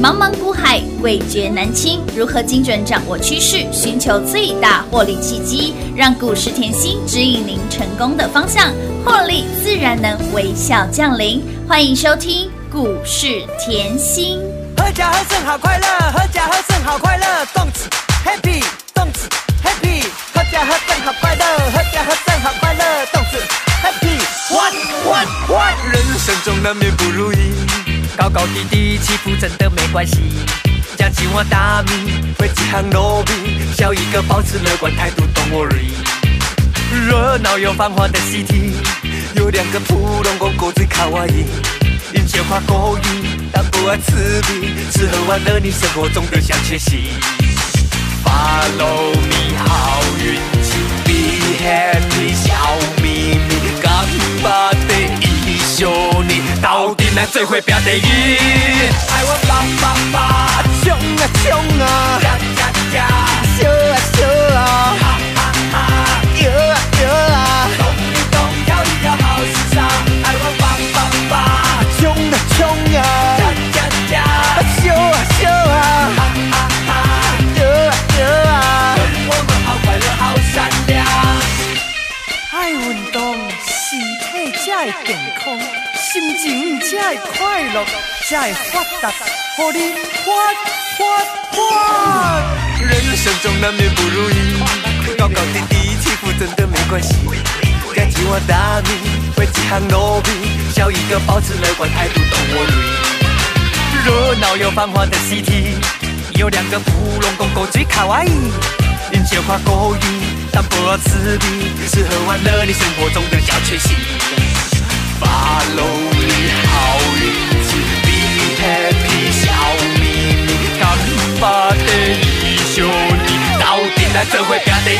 茫茫股海，味觉难清。如何精准掌握趋势，寻求最大获利契机，让股市甜心指引您成功的方向，获利自然能微笑降临。欢迎收听股市甜心。合家喝正好快乐，合家喝正好快乐，动词 happy，动词 happy，合家喝正好快乐，合家喝正好快乐，动词 happy。What what what？人生中难免不如意，高高低低起伏真的没关系。将青蛙大米会几行糯米，笑一个保持乐观态度，Don't worry。热闹又繁华的 city，有两个普通公狗最卡哇伊。饮酒夸勾引，但不爱刺鼻，吃喝玩乐你生活中的小确幸。Follow me，好运气，Be happy，笑到底哪最会表得意？爱我爸爸爸，冲啊冲啊，呀呀呀，乐，才会发达，互你发发发。人生中难免不如意，高高低低起伏真的没关系。该几碗大米，会几行糯米，笑一个保持乐观态度，Don't worry。热闹又繁华的 city，有两个普龙公公最卡哇伊，饮酒夸勾引，但不要刺鼻，吃喝玩乐你生活中的小确幸。Follow me，好运 happy，笑眯眯，干巴的一宿你，到底哪怎会变得意？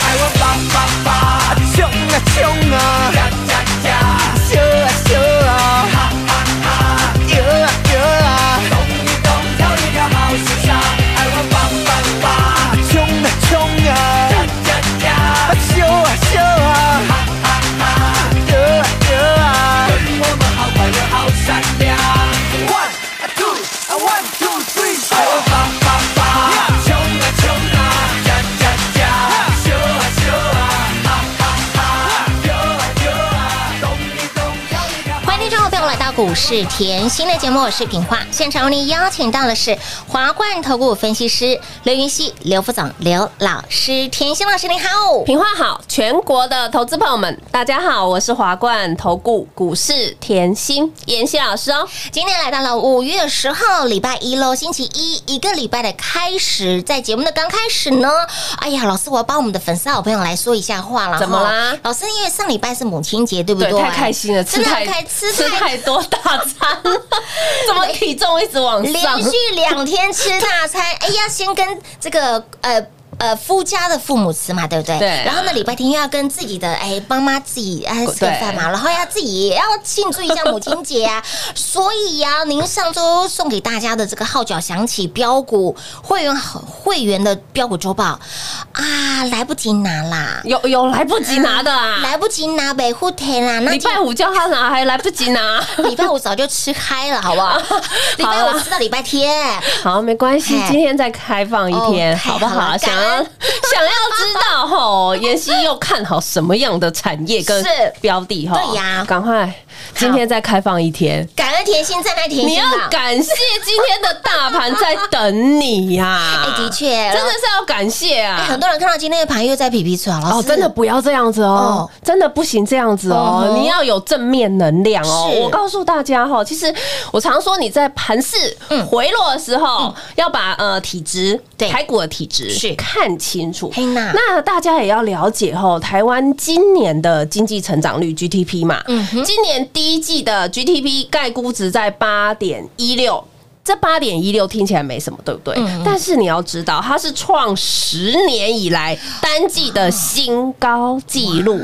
爱我爸爸爸，冲啊冲啊，呀呀呀，笑啊笑股市甜心的节目，我是品化。现场为您邀请到的是华冠投顾分析师刘云熙、刘副总、刘老师。甜心老师您好，品话好，全国的投资朋友们，大家好，我是华冠投顾股市甜心妍希老师哦。今天来到了五月十号，礼拜一喽，星期一，一个礼拜的开始。在节目的刚开始呢，哎呀，老师，我要帮我们的粉丝好朋友来说一下话了。怎么啦老师，因为上礼拜是母亲节，对不对？太开心了，吃太开吃吃太多大 餐，怎么体重一直往上连？续两天吃大餐，哎呀，先跟这个呃。呃，夫家的父母吃嘛，对不对？对然后呢，礼拜天又要跟自己的哎妈妈自己哎吃个饭嘛，然后要自己也要庆祝一下母亲节啊。所以呀、您上周送给大家的这个号角响起标股会员会员的标股周报啊，来不及拿啦，有有来不及拿的啊！来不及拿北户天啦，那礼拜五叫他拿，还来不及拿。礼拜五早就吃嗨了，好不好？礼拜五吃到礼拜天。好，没关系，今天再开放一天，哦好不好？想要 想要知道吼，妍希又看好什么样的产业跟是标的哈？对呀赶快，今天再开放一天。感恩甜心，再来甜心你要。感谢今天的大盘在等你呀、哎，的确，真的是要感谢哎，啊！很多人看到今天的盘又在皮皮出来，老哦，真的不要这样子哦。哦，真的不行这样子哦。你要有正面能量哦。我告诉大家哈，其实我常说你在盘势嗯。回落的时候，要把呃体质对。台股的体质是。看清楚。那大家也要了解哈，台湾今年的经济成长率 GDP 嘛，嗯哼。今年第一季的 GDP 概估值在八点一六。这八点一六听起来没什么，对不对？嗯但是你要知道，它是创十年以来单季的新高纪录。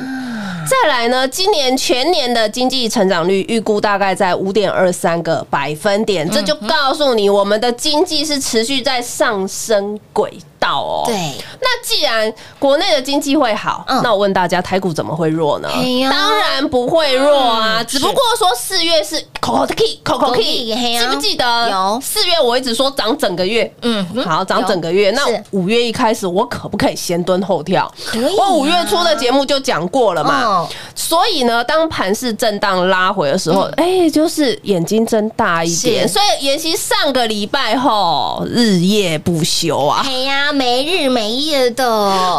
再来呢，今年全年的经济成长率预估大概在五点二三个百分点，这就告诉你我们的经济是持续在上升轨道。到哦。对，那既然国内的经济会好，嗯那我问大家，台股怎么会弱呢？哎当然不会弱啊，嗯只不过说四月是口口 key 口口 key，嘿呀记不记得？有四月我一直说涨整个月，嗯好涨整个月。那五月一开始，我可不可以先蹲后跳？可以啊我五月初的节目就讲过了嘛。哦所以呢，当盘势震荡拉回的时候，哎、就是眼睛睁大一点。所以妍希上个礼拜后日夜不休啊。哎呀，没日没夜的，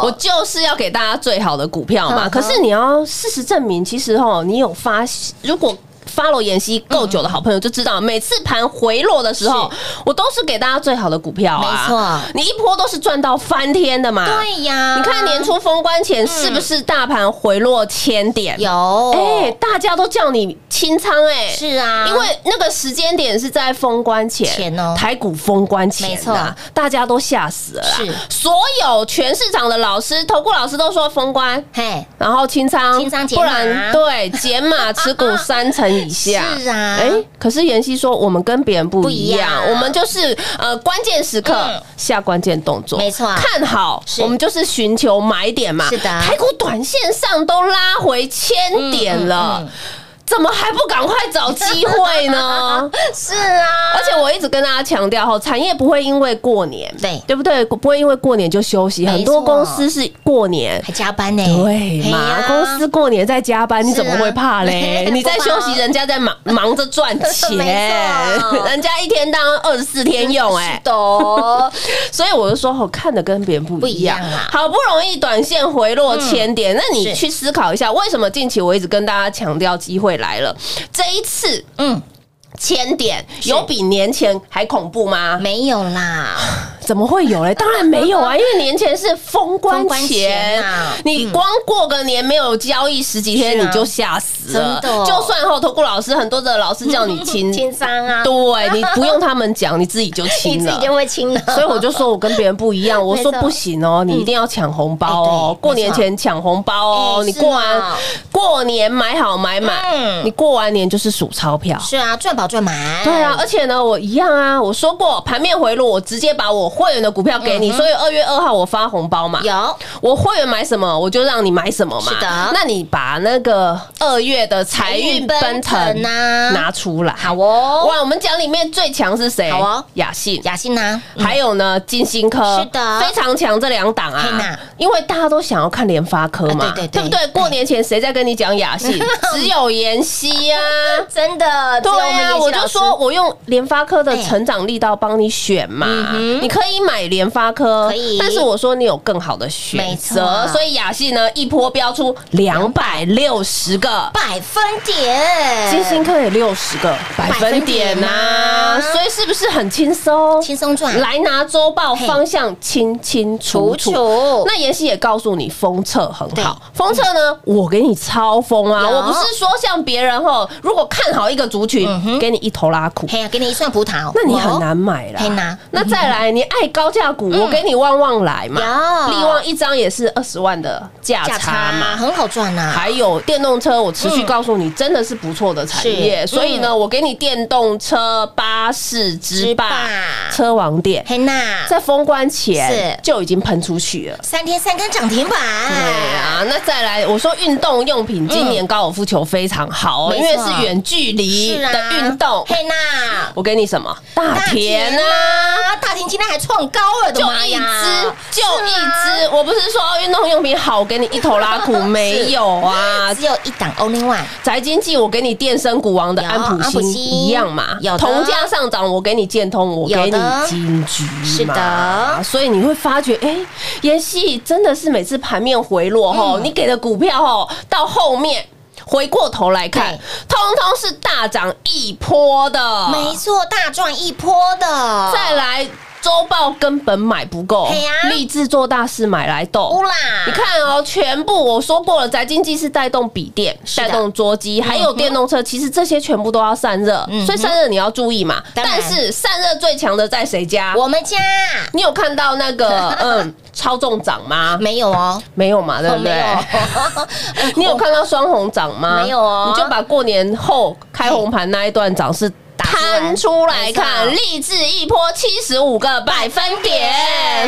我就是要给大家最好的股票嘛。可是你要事实证明，其实哦，你有发，如果。Follow 妍希够久的好朋友就知道，每次盘回落的时候，我都是给大家最好的股票啊。没错你一波都是赚到翻天的嘛。对呀，你看年初封关前是不是大盘回落千点？有，哎，大家都叫你清仓哎，是啊，因为那个时间点是在封关前，前哦台股封关前、啊，没错大家都吓死了。是所有全市场的老师、投顾老师都说封关，嘿，然后清仓，清仓减不然对减码持股 三成以下。是啊。哎，可是妍希说我们跟别人不一样，我们就是呃关键时刻嗯。下关键动作，没错。看好我们就是寻求买点嘛。是的。台股短线上都拉回千点了。嗯嗯嗯怎么还不赶快找机会呢？是啊，而且我一直跟大家强调，哈，产业不会因为过年，对。对不对？不会因为过年就休息，很多公司是过年。还加班呢，对嘛？公司过年在加班，你怎么会怕嘞？你在休息，人家在忙忙着赚钱。人家一天当二十四天用，哎，懂，所以我就说，我看的跟别人不一样。不一样啊。好不容易短线回落千点，那你去思考一下，为什么近期我一直跟大家强调机会来了？这一次嗯，千点有比年前还恐怖吗？没有啦，怎么会有嘞？当然没有啊，因为年前是封关前你光过个年没有交易十几天你就吓死了。就算后头顾老师很多的老师叫你 清，清仓啊，对你不用他们讲，你自己就清了。自己。就会清了，所以我就说我跟别人不一样，我说不行哦，你一定要抢红包哎哦对，过年前抢红包哦，你过完啊过年买好买满嗯，你过完年就是数钞票。是啊，赚饱赚满，对啊，而且呢，我一样啊，我说过盘面回落，我直接把我会员的股票给你，所以二月二号我发红包嘛。嗯有。我会员买什么，我就让你买什么嘛。是的。那你把那个二月的财运奔腾啊。拿出来。好哦，哇，我们讲里面最强是谁？好哦。雅信。雅信呐，嗯。还有呢，金星科。是的。非常强这两档啊，因为大家都想要看联发科嘛，啊对对对。不对？过年前谁在跟你讲雅信？只有妍希啊。真的，对啊，我就说我用联发科的哎。成长力道帮你选嘛，你可以买联发科，可以。但是我说你有更好的选没择，错。所以雅信呢一波标出两百六十个。百分点，金星科也六十个百分点呐、所以是不是很轻松？轻松赚，来拿周报，方向清清楚楚。那妍希也告诉你，封测很好。封测呢，我给你超封啊！我不是说像别人吼，如果看好一个族群，给你一头拉苦。嘿呀，给你一串葡萄，那你很难买啦。嘿呐。那再来，你爱高价股，我给你旺旺来嘛。有利旺一张也是二十万的价价差差嘛。很好赚呐，还有电动车，我持续告诉你，真的是不错的产业。所以呢，我给你电动车、巴士之霸、车王店，嘿呐，在封关前是就已经喷出去了。三天三根涨停板，对啊，那再来，我说运动用品今年高尔夫球非常好哦，因为是远距离的运动。嘿娜，我给你什么？大田啊！啊，大田今天还创高了，就一只，就一只。我不是说运动用品好，给你一头拉苦，没有啊。只有一档 only one，宅经济，我给你电声股王的安普新一样嘛，有同价上涨，我给你建通，我给你金桔，是的。所以你会发觉，哎，妍希真的是每次盘面回落后，嗯。你给的股票哦，到后面。回过头来看，通通是大涨一波的，没错，大赚一波的，再来周报根本买不够，立志做大事买来斗你看哦，全部我说过了，宅经济是带动笔电、带动桌机，还有电动车，其实这些全部都要散热，嗯所以散热你要注意嘛。但是散热最强的在谁家？我们家你有看到那个 嗯超重涨吗？没有哦，没有嘛，对不没对？有，你有看到双红涨吗？没有哦你就把过年后开红盘那一段涨是摊出来看，励志一波七十五个百分点，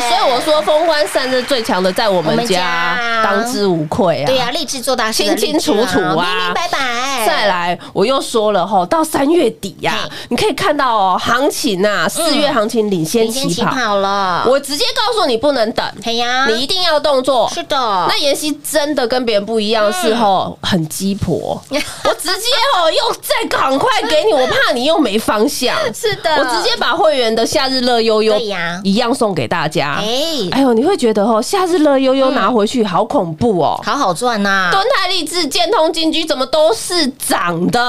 所以我说封关散热最强的在我们家，家。当之无愧啊。对呀，励志做大事清清楚楚啊。明明白白。再来，我又说了哈，到三月底呀、你可以看到哦，行情呐、四月行情领先起起跑，了，我直接告诉你不能等，嘿呀，你一定要动作。是的，那妍希真的跟别人不一样，是吼很鸡婆，我直接吼又再赶快给你，我怕你又没方向。是的。我直接把会员的夏日乐悠悠一样送给大家。哎，哎呦，你会觉得哦夏日乐悠悠拿回去好恐怖哦。好好赚呐，敦泰励志、建通、金居怎么都是涨的？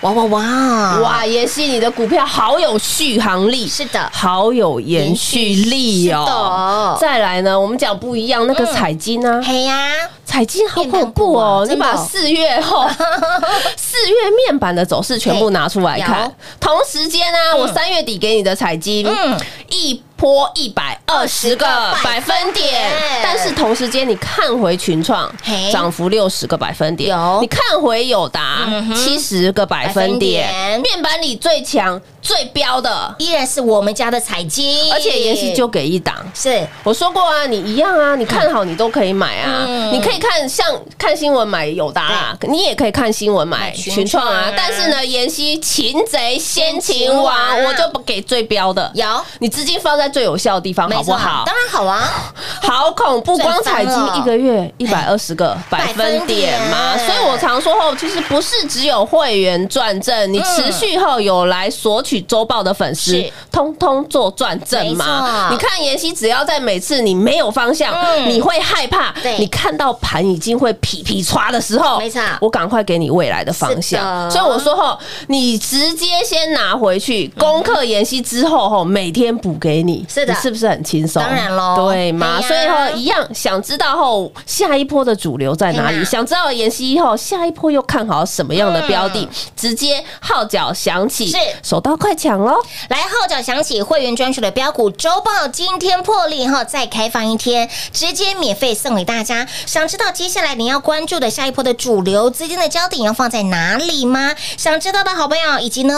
哇哇哇，哇，妍希，你的股票好有续航力，是的。好有延续力哦。的。再来呢，我们讲不一样，那个彩金啊，嘿呀，彩金好恐怖哦！你把四月后 四月面板的走势全部拿出来看，同时间呢，我三月底给你的彩金，嗯。一波一百二十个百分点，但是同时间你看回群创涨幅六十个百分点。有，你看回友达七十个百分点。面板里最强最标的，依然是我们家的彩金，而且延希就给一档。是。我说过啊，你一样啊，你看好你都可以买啊，嗯。你可以看像看新闻买友达啊，你也可以看新闻买买群群创啊。但是呢，妍希擒贼先擒王我就不给最标的，有，你资金放在最有效的地方，好不好？当然好啊，好恐怖，光彩金一个月一百二十个百分点嘛，所以我常说后，其实不是只有会员转正，你持续后有来索取周报的粉丝是，通通做转正没嘛。你看妍希，只要在每次你没有方向，嗯。你会害怕，你看到盘已经会噼噼唰的时候，没错。我赶快给你未来的方向。所以我说后，你直接先拿回去攻克妍希之后后，每天补给你，是的是不是很轻松？当然喽对嘛？所以后一样，想知道后下一波的主流在哪里？想知道妍希后下一波又看好什么样的标的？直接号角响起，是手到快抢喽！来，号角响起，会员专属的标股周报今天破例哈，再开放一天，直接免费送给大家。想知道接下来你要关注的下一波的主流资金的焦点要放在哪里吗？想知道的好朋友，以及呢，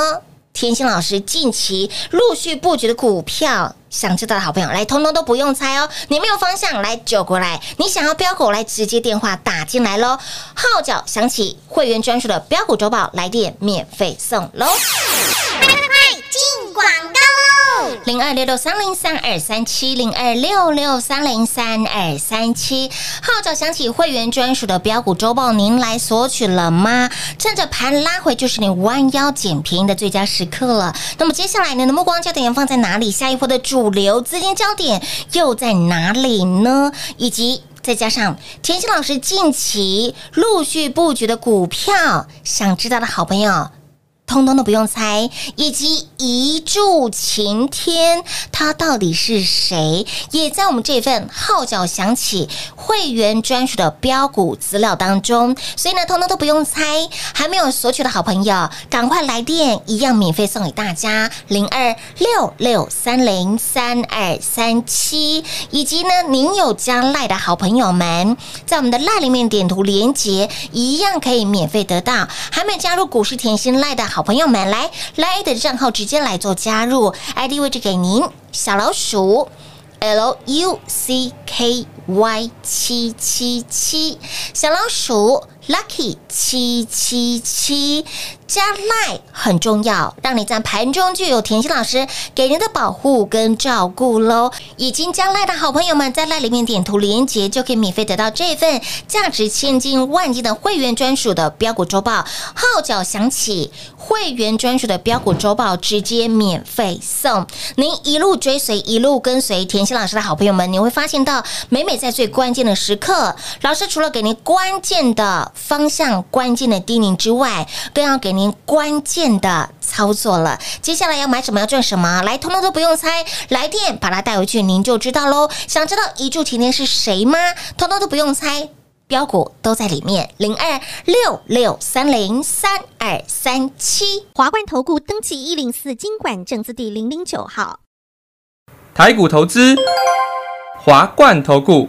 天心老师近期陆续布局的股票。想知道的好朋友，来，通通都不用猜哦。你没有方向，来就过来。你想要标股，来直接电话打进来喽。号角响起，会员专属的标股周报来电免费送喽。快进广告喽！零二六六三零三二三七零二六六三零三二三七，号角响起，会员专属的标股周报，您来索取了吗？趁着盘拉回，就是你弯腰捡便宜的最佳时刻了。那么接下来您的目光焦点放在哪里？下一波的主流资金焦点又在哪里呢？以及再加上田心老师近期陆续布局的股票，想知道的好朋友。通通都不用猜，以及一柱擎天，他到底是谁？也在我们这份号角响起会员专属的标股资料当中，所以呢，通通都不用猜。还没有索取的好朋友，赶快来电，一样免费送给大家零二六六三零三二三七，以及呢，您有加赖的好朋友们，在我们的赖里面点图连接，一样可以免费得到。还没加入股市甜心赖的好朋友们，来赖的账号直接来做加入，ID 位置给您，小老鼠。L U C K Y 七七七，小老鼠 Lucky 七七七，加赖很重要，让你在盘中就有甜心老师给您的保护跟照顾喽。已经加赖的好朋友们，在赖里面点图连接，就可以免费得到这份价值千金万金的会员专属的标股周报。号角响起，会员专属的标股周报直接免费送。您一路追随，一路跟随甜心老师的好朋友们，你会发现到每每在最关键的时刻，老师除了给您关键的方向、关键的叮咛之外，更要给您关键的操作了。接下来要买什么，要赚什么，来，通通都不用猜，来电把它带回去，您就知道喽。想知道一柱擎天是谁吗？通通都不用猜。标股都在里面，零二六六三零三二三七。华冠投顾登记一零四经管证字第零零九号。台股投资，华冠投顾。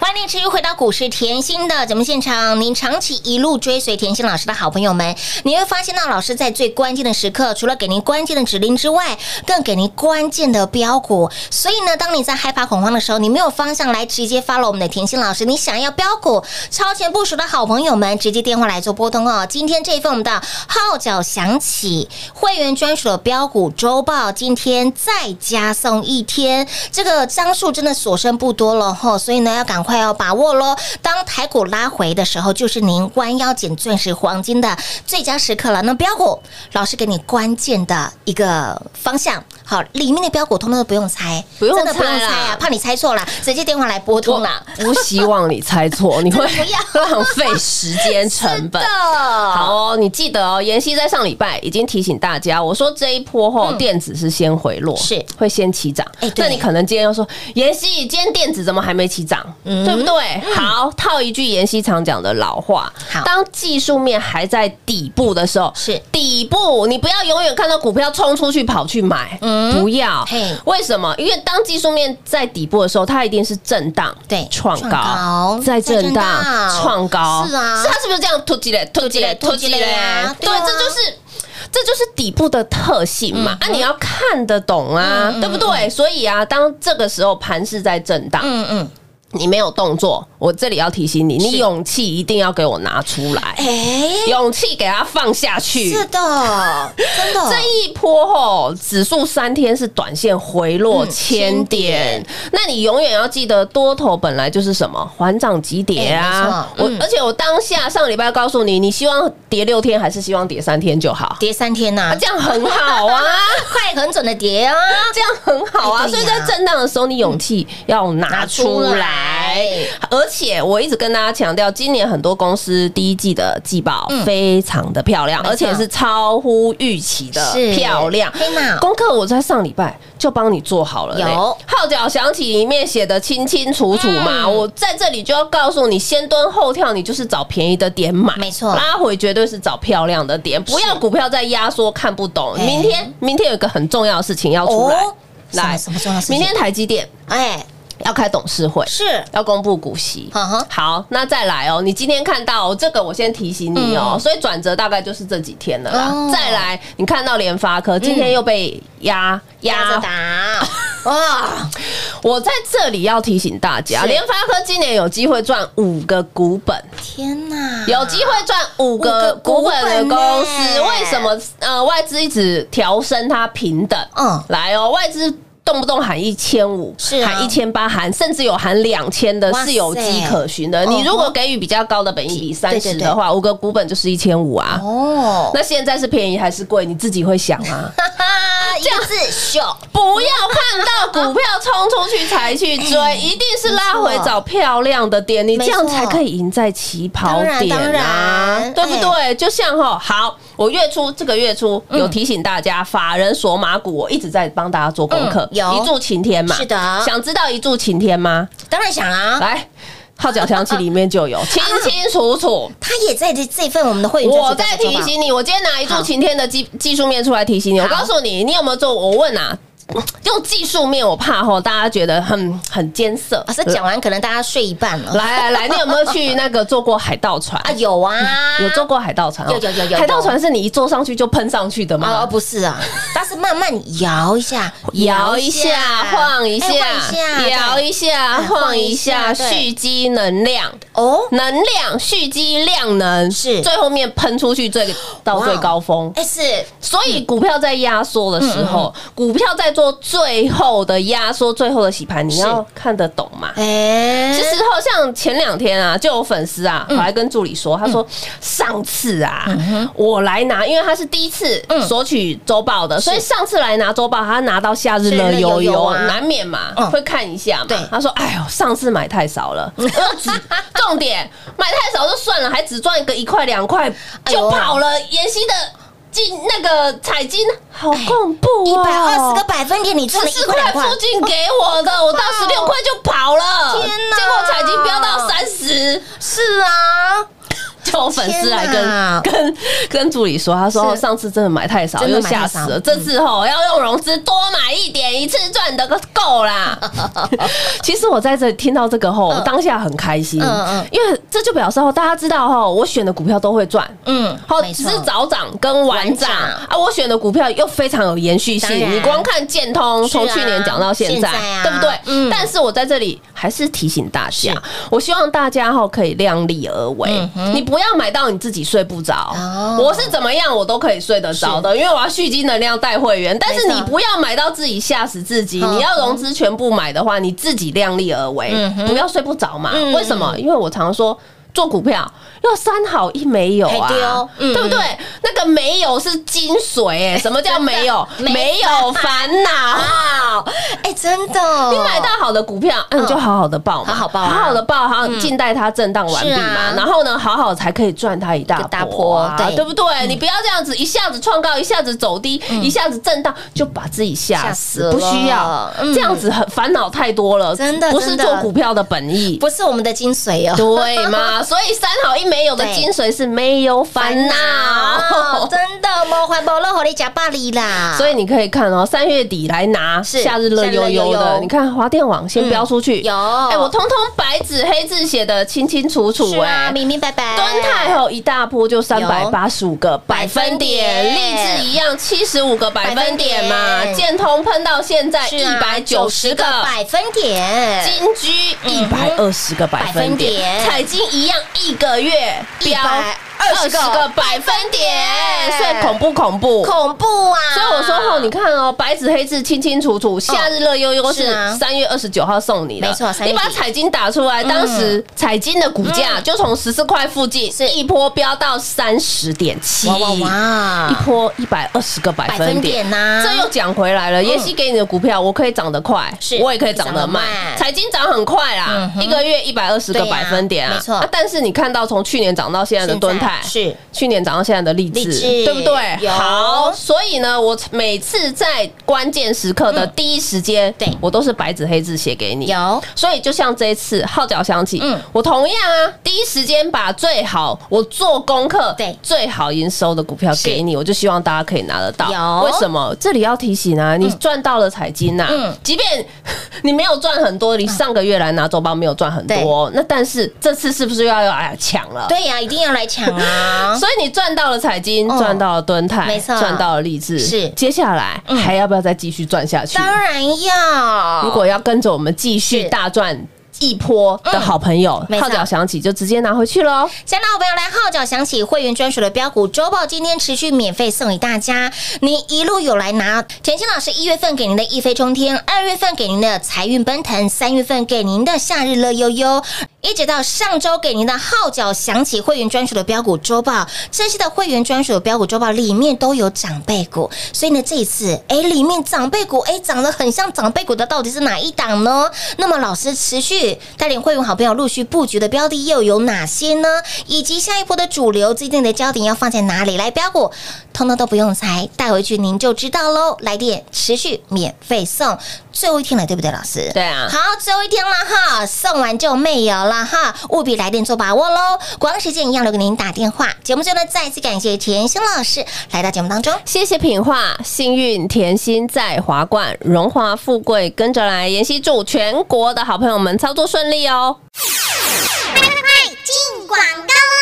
欢迎持续回到股市甜心的节目现场。您长期一路追随甜心老师的好朋友们，你会发现到老师在最关键的时刻，除了给您关键的指令之外，更给您关键的标股。所以呢，当你在害怕恐慌的时候，你没有方向来直接发了我们的甜心老师。你想要标股超前部署的好朋友们，直接电话来做拨通哦。今天这一份我们的号角响起，会员专属的标股周报，今天再加送一天，这个张数真的所剩不多了哈，所以呢，要赶快快要把握喽。当台股拉回的时候，就是您弯腰捡钻石黄金的最佳时刻了。那标股老师给你关键的一个方向，好，里面的标股通通都不用猜，不用真的不用猜啊，怕你猜错了，直接电话来拨通啦。不希望你猜错，你会 浪费时间成本。好你记得哦，妍希在上礼拜已经提醒大家，我说这一波后电子是先回落，是。会先起涨。那你可能今天又说，妍希今天电子怎么还没起涨？对不对？好，套一句妍希常讲的老话好，当技术面还在底部的时候，是。底部，你不要永远看到股票冲出去跑去买，不要嘿。为什么？因为当技术面在底部的时候，它一定是震荡，对创创高高，再震荡荡，创高，是啊是它是不是这样突击嘞？突击嘞？突击嘞？对，这就是。这就是底部的特性嘛，啊，你要看得懂啊，对不对？所以啊，当这个时候盘是在震荡，嗯嗯，你没有动作，我这里要提醒你，你勇气一定要给我拿出来，哎，勇气给它放下去。是的，真的，这一波吼，指数三天是短线回落嗯千千点。点，那你永远要记得，多头本来就是什么缓涨急跌啊。我嗯。而且我当下上礼拜告诉你，你希望跌六天还是希望跌三天就好？跌三天呐。啊，这样很好啊。快很准的跌啊，这样很好啊，所以在震荡的时候，你勇气要拿出来来。而且我一直跟大家强调，今年很多公司第一季的季报嗯。非常的漂亮，而且是超乎预期的漂亮。功课我在上礼拜就帮你做好了嘞，有。号角响起里面写的清清楚楚嘛，嗯。我在这里就要告诉你，先蹲后跳，你就是找便宜的点买，没错。拉回绝对是找漂亮的点，不要股票再压缩看不懂。哎明天明天有一个很重要的事情要出来。哦，什么什么重要的事情？明天台积电。哎，要开董事会，是，要公布股息。嗯哼。好，那再来哦，你今天看到、哦、这个，我先提醒你哦，嗯。所以转折大概就是这几天了啦。哦。再来，你看到联发科今天又被压压。着打，哇，我在这里要提醒大家，是。联发科今年有机会赚五个股本。天哪，有机会赚五五个个股本的公司，为什么呃外资一直调升它平等？嗯。来哦，外资。动不动喊一千五，是啊喊一千八，喊甚至有喊两千的哇，塞是有迹可循的。哦你如果给予比较高的本益比三对对对十的话，五个股本就是一千五啊。哦，那现在是便宜还是贵？你自己会想啊。哈哈，一个字秀，不要看到股票冲出去才去追，一定是拉回找漂亮的点，你这样才可以赢在起跑点当然当啊，然对不对？就像哈，好，我月初这个月初有提醒大家，法人索马股，我一直在帮大家做功课嗯，有一柱擎天嘛，是的想知道一柱擎天吗？当然想啊，来。号角响起，里面就有 清清楚楚。他也在这这份我们的会员我在提醒你，我今天拿一柱好擎天的技技术面出来提醒你。我告诉你，你有没有做？我问啊，用技术面，我怕吼大家觉得很很艰涩。老师讲完，可能大家睡一半了。来来来，你有没有去那个坐过海盗船 啊，？有啊，有坐过海盗船哦？有有有有海盗船是你一坐上去就喷上去的啊，吗？不是啊，它是慢慢摇一下，摇一下，晃一下摇一下，哎晃一下，晃一下蓄积能量。哦，能量蓄积量能是最后面喷出去最到最高峰，哎是所以股票在压缩的时候，股票在做最后的压缩、最后的洗盘，你要看得懂嘛？哎，其实好像前两天啊，就有粉丝啊，嗯。跑来跟助理说，他说上次啊，我来拿，因为他是第一次嗯索取周报的，所以上次来拿周报，他拿到夏日乐悠悠，难免嘛嗯。会看一下嘛。他说：“哎呦，上次买太少了，只重点买太少就算了，还只赚个一块两块就跑了。”妍希的进那个彩金好恐怖哦，一百二十个百分点，你赚了十四块。附，近给我的，我到十六块就跑了，天哪。结果彩金飙到三十，是啊，就有粉丝来跟跟跟助理说，他说上次真的买太少，又吓死了，这次吼要用融资多买一点，一次赚的个够啦。其实我在这里听到这个后，我当下很开心，因为这就表示后大家知道吼，我选的股票都会赚，嗯，好，只是早涨跟晚涨。啊！我选的股票又非常有延续性，你光看建通从去年讲到现在对不对？嗯。但是我在这里还是提醒大家，我希望大家哈可以量力而为，你不要买到你自己睡不着哦。我是怎么样我都可以睡得着的，因为我要蓄积能量带会员。但是你不要买到自己吓死自己，嗯你要融资全部买的话，你自己量力而为嗯，不要睡不着嘛。嗯为什么？因为我常说。做股票要三好一没有啊嘿对哦，嗯对不对？那个没有是精髓哎，什么叫没有？没没有烦恼。哇，哎，真的，你买到好的股票，嗯，你就好好的报嘛，好好报啊好好的报，好好静待它震荡完毕是嘛啊，然后呢，好好才可以赚它一大波啊，波对对不对？你不要这样子一下子创高，一下子走低，一下子震荡，就把自己吓吓死，死不需要这样子很烦恼太多了，真的不是做股票的本意。不是我们的精髓哦。对嘛？所以三好一没有的精髓是没有烦恼，真的魔幻波乐火力加巴黎啦，所以你可以看哦，三月底来拿是夏日乐悠悠的，你看华电网先标出去，有。哎，我通通白纸黑字写的清清楚楚，是啊，哎。明明白白。敦泰后一大波就三百八十五个百分点，励志一样七十五个百分点嘛建通喷到现在一百九十个百分点，金居一百二十个百分点。彩金一样一个月飙二十120个百分点，所以恐怖恐怖。恐怖啊！所以我说后，你看哦，白纸黑字清清楚楚，夏日乐悠悠是三月二十九号送你的，没错3月底你把彩金打出来，当时彩金的股价就从十四块附近是。一波飙到三十点七，哇哇哇。一波一百二十个百分点。点呐这又讲回来了。妍希给你的股票，我可以涨得快，是我也可以涨得慢。彩金涨很快啦一个月一百二十个百分点啊，没错。啊但是你看到从去年涨到现在的现在是。去年涨到现在的励志，对不对？有。好，所以呢，我每次在关键时刻的第一时间，对。我都是白纸黑字写给你。有。所以就像这一次号角响起，嗯。我同样啊，第一时间把最好我做功课，对。最好营收的股票给你，我就希望大家可以拿得到。有。为什么？这里要提醒啊，你赚到了彩金呐、嗯。即便 你没有赚很多，你上个月来拿周报没有赚很多，那但是这次是不是又要要哎呀抢了？对呀，一定要来抢啊！所以你赚到了彩金，嗯。赚到了敦泰，没错。赚到了励志，是。接下来嗯。还要不要再继续赚下去？当然要，如果要跟着我们继续大赚一波的好朋友号角响起就直接拿回去喽。想到我朋友来号角响起，会员专属的标股周报今天持续免费送给大家。你一路有来拿，甜心老师一月份给您的一飞冲天，二月份给您的财运奔腾，三月份给您的夏日乐悠悠，一直到上周给您的号角响起会员专属的标股周报，这些的会员专属的标股周报里面都有长辈股，所以呢，这一次哎，里面长辈股哎长得很像长辈股的到底是哪一档呢？那么老师持续带领会员好朋友陆续布局的标的又有哪些呢？以及下一波的主流最近的焦点要放在哪里来标股，通通都不用猜，带回去您就知道喽。来电持续免费送，最后一天了，对不对，老师？对啊好，最后一天了哈，送完就没有了哈，务必来电做把握喽。光时间一样留给您打电话。节目最后呢，再次感谢甜心老师来到节目当中。谢谢品画，幸运甜心在华冠，荣华富贵跟着来。妍希祝全国的好朋友们操作顺利哦。快进广告喽！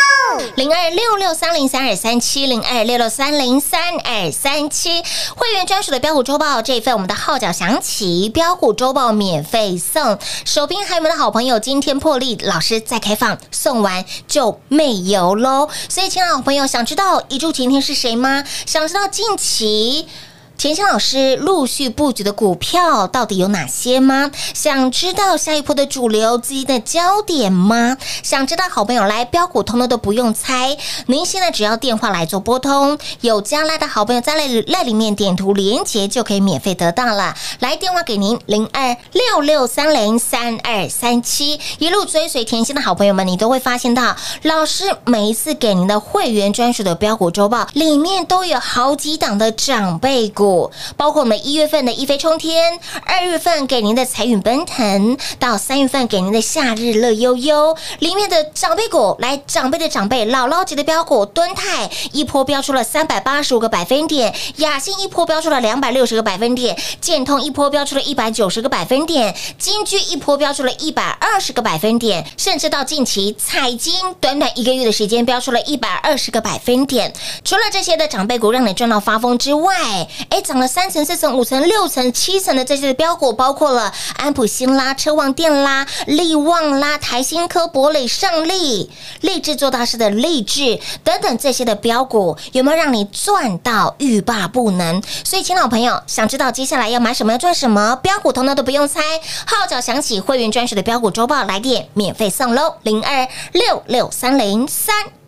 零二六六三零三二三七零二六六三零三二三七会员专属的标股周报这一份，我们的号角响起，标股周报免费送。手边还有我们的好朋友，今天破例老师再开放，送完就没有喽。所以，亲爱的好朋友，想知道一柱擎天是谁吗？想知道近期？甜心老师陆续布局的股票到底有哪些吗？想知道下一波的主流资金的焦点吗？想知道好朋友来标股通通都不用猜，您现在只要电话来做拨通，有加来的好朋友在赖赖里面点图连接就可以免费得到了。来电话给您零二六六三零三二三七，一路追随甜心的好朋友们，你都会发现到老师每一次给您的会员专属的标股周报里面都有好几档的长辈股。股包括我们一月份的一飞冲天，二月份给您的财运奔腾，到三月份给您的夏日乐悠悠，里面的长辈股，来长辈的长辈，姥姥级的标股，敦泰一波标出了三百八十五个百分点，雅信一波标出了两百六十个百分点，建通一波标出了一百九十个百分点，金居一波标出了一百二十个百分点，甚至到近期彩金短短一个月的时间标出了一百二十个百分点。除了这些的长辈股让你赚到发疯之外，哎。涨了三层、四层、五层、六层、七层的这些标股，包括了安普新啦、车旺电啦、利旺啦、台新科、博磊、上利、立志做大事的励志等等这些的标股，有没有让你赚到欲罢不能？所以，亲老朋友，想知道接下来要买什么、要赚什么标股，通通都不用猜，号角响起，会员专属的标股周报来电免费送喽，零二六六三零三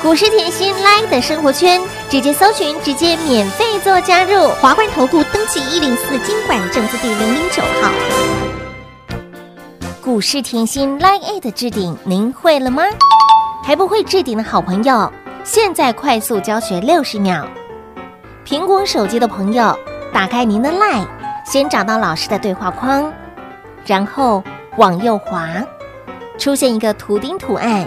股市甜心 Line 的生活圈，直接搜寻，直接免费做加入。华冠投顾登记一零四经管证字第零零九号。股市甜心 Line A 的置顶，您会了吗？还不会置顶的好朋友，现在快速教学六十秒。苹果手机的朋友，打开您的 Line，先找到老师的对话框，然后往右滑，出现一个图钉图案。